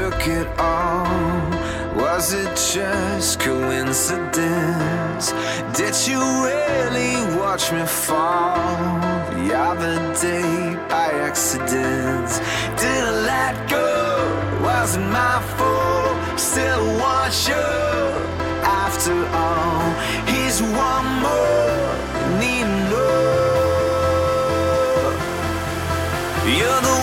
took it all? Was it just coincidence? Did you really watch me fall the other day by accident? Did I let go? Wasn't my fault? Still want you after all. He's one more need more. You're the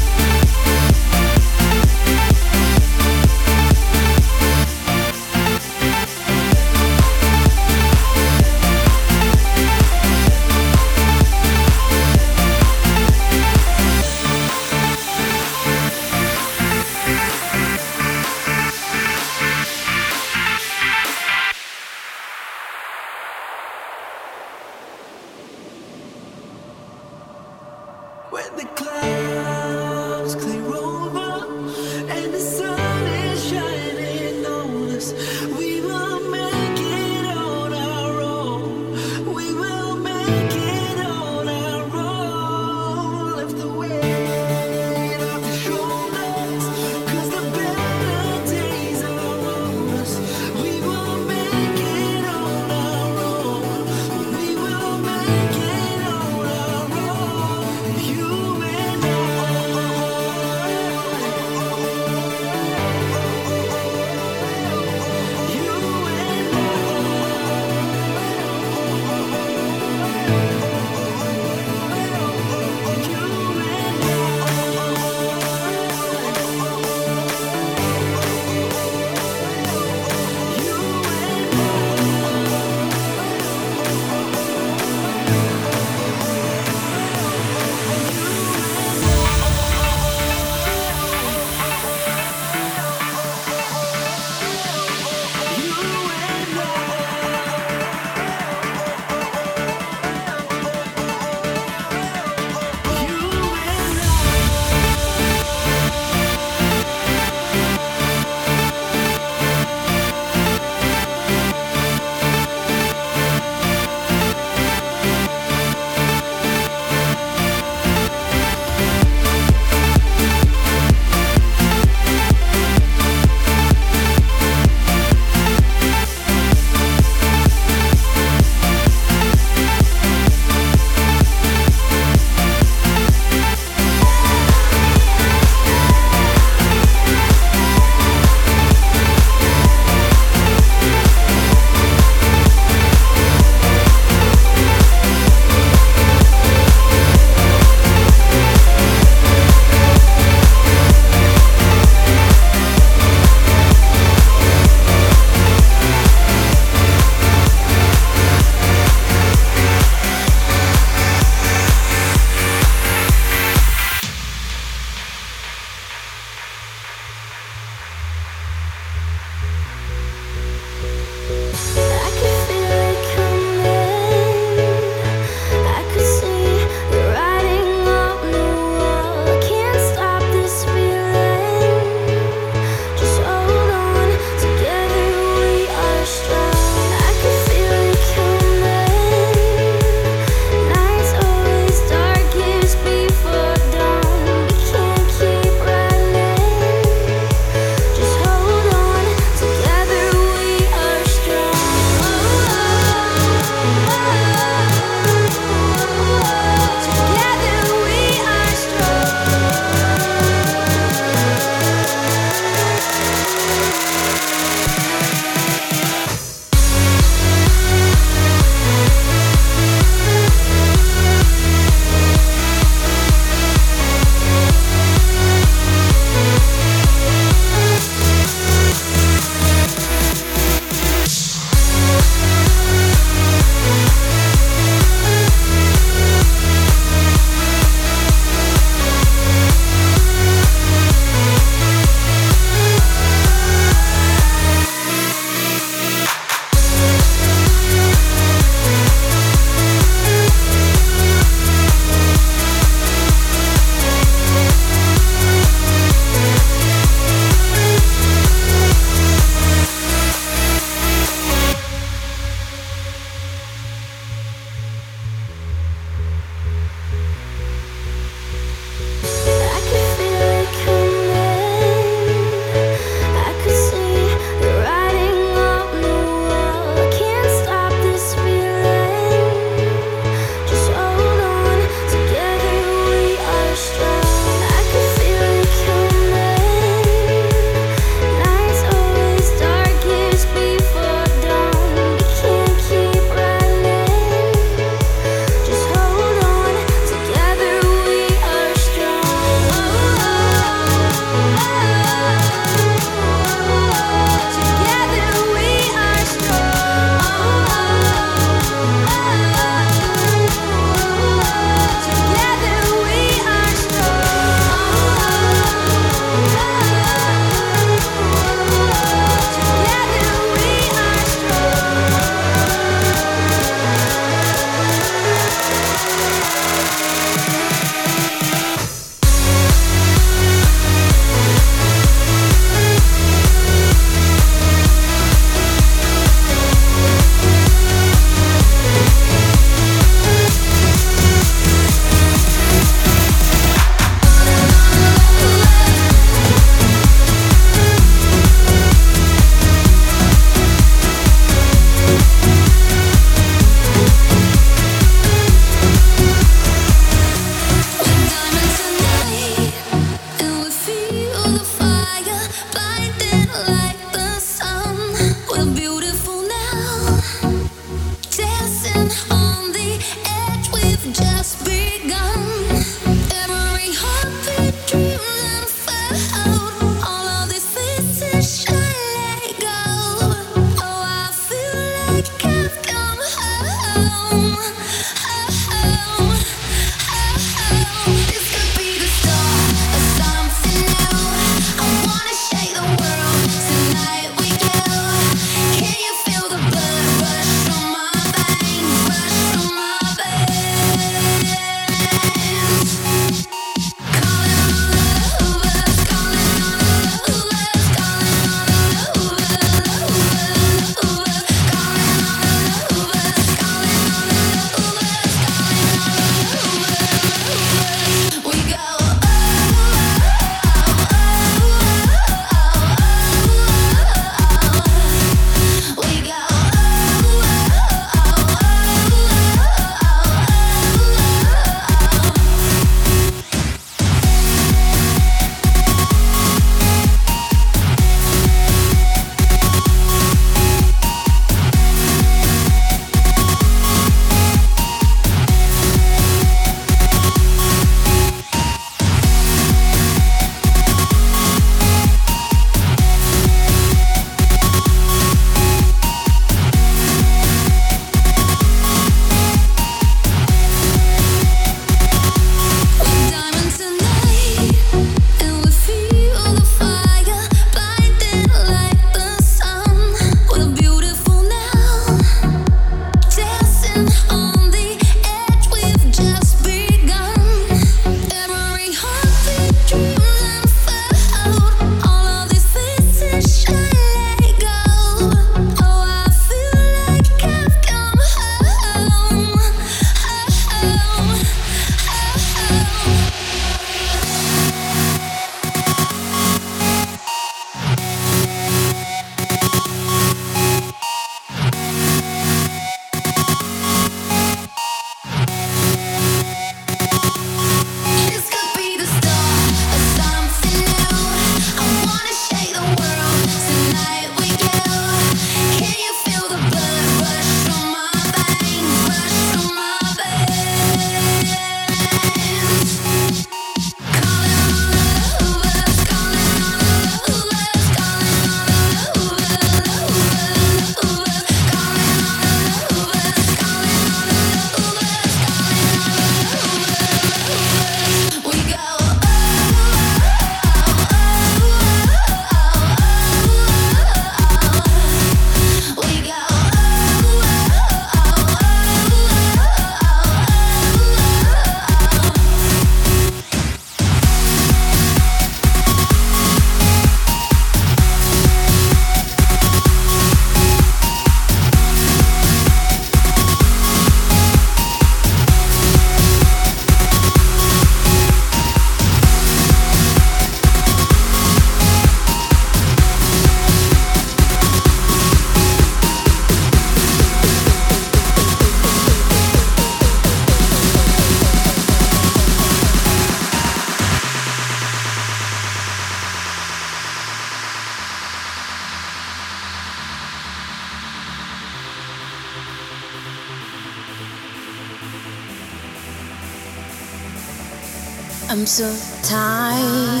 I'm so tired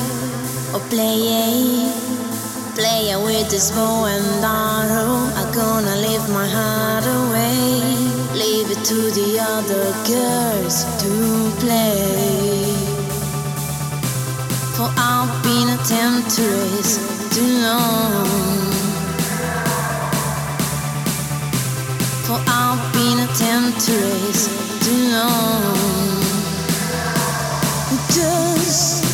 of playing, oh, playing with this bow and arrow. I'm gonna leave my heart away, leave it to the other girls to play. For I've been a temptress too long. For I've been a temptress too long. Just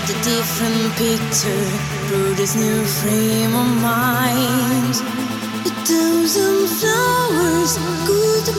at the different picture through this new frame of mind. A thousand flowers good to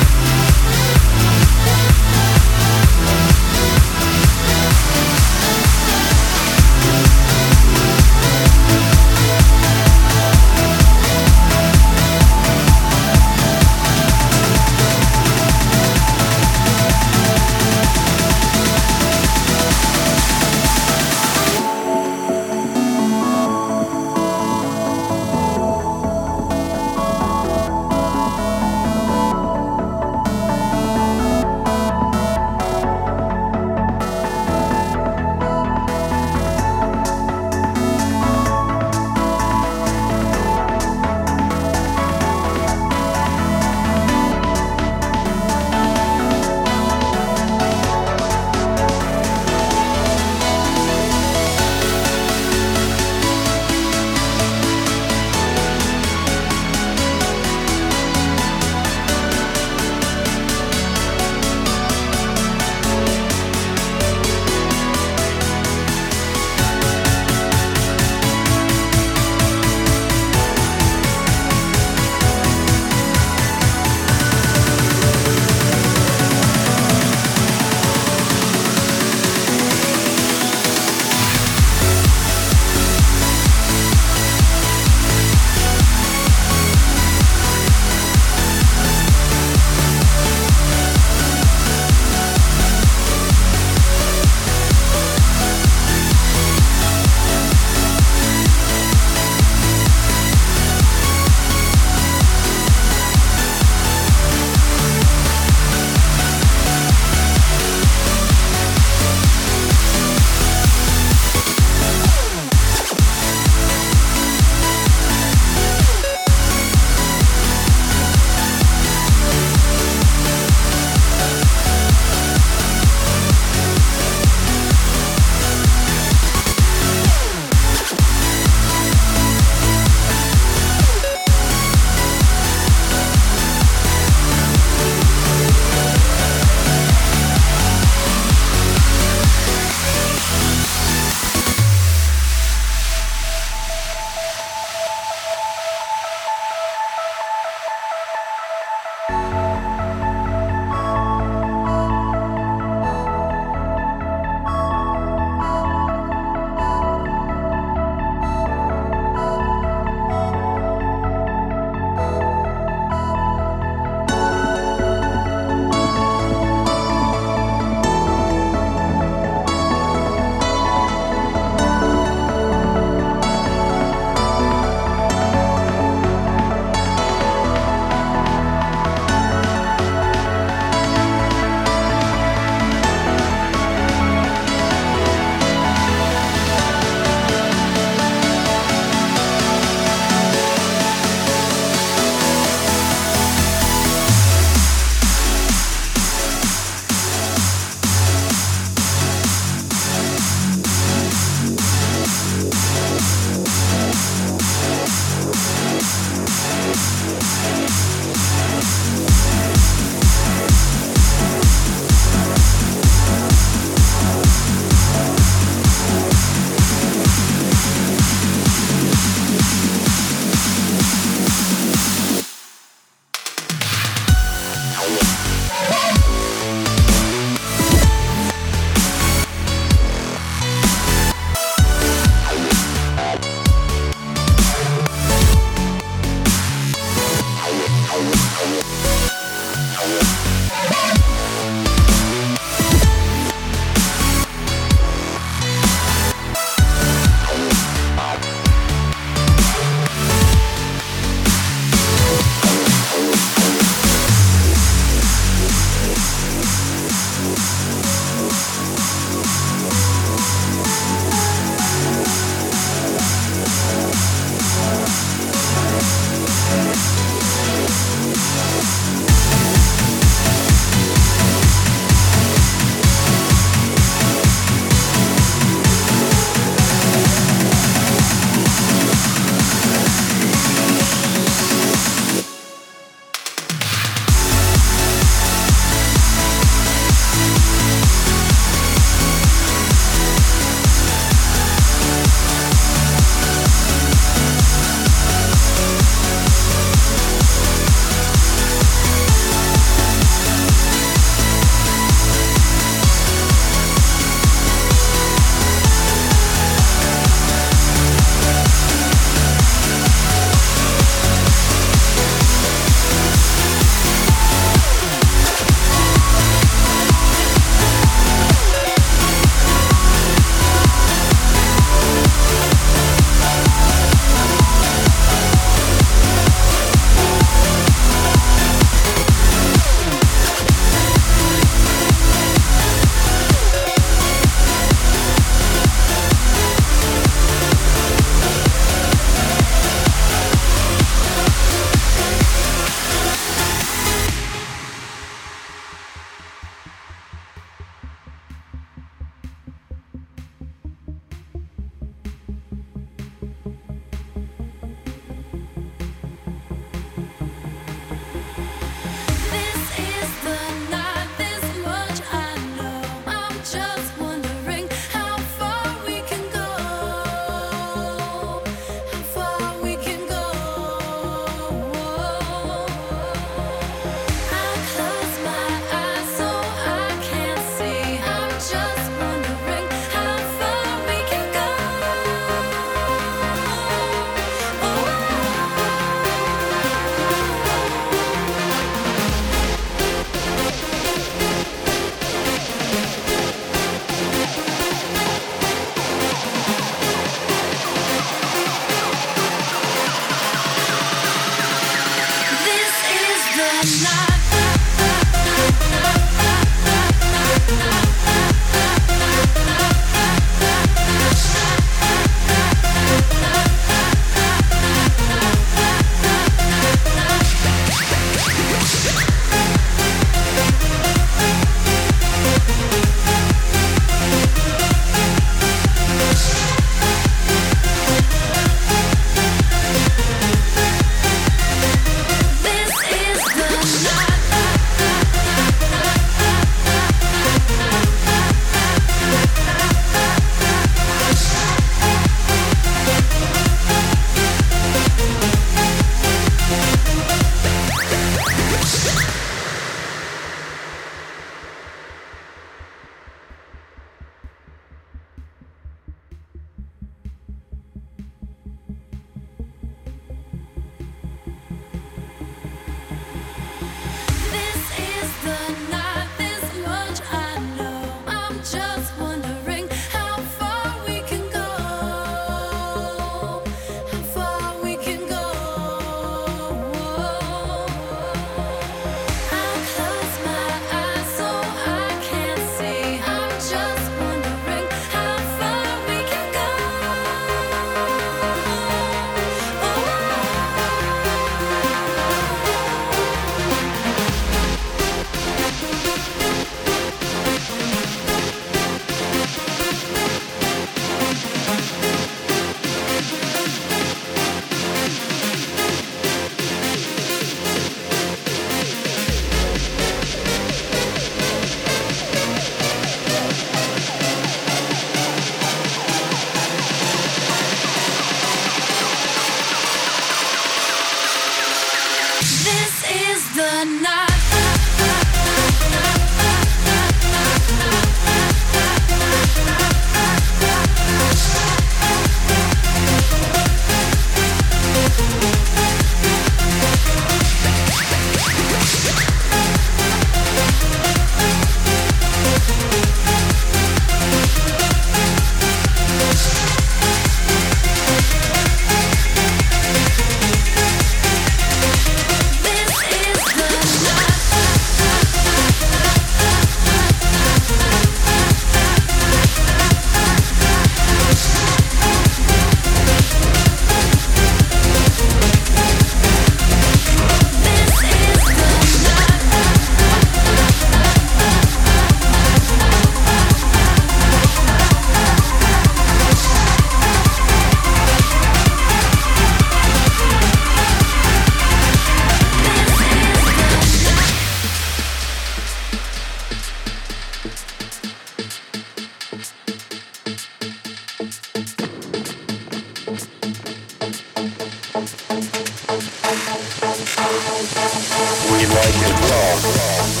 We like it raw.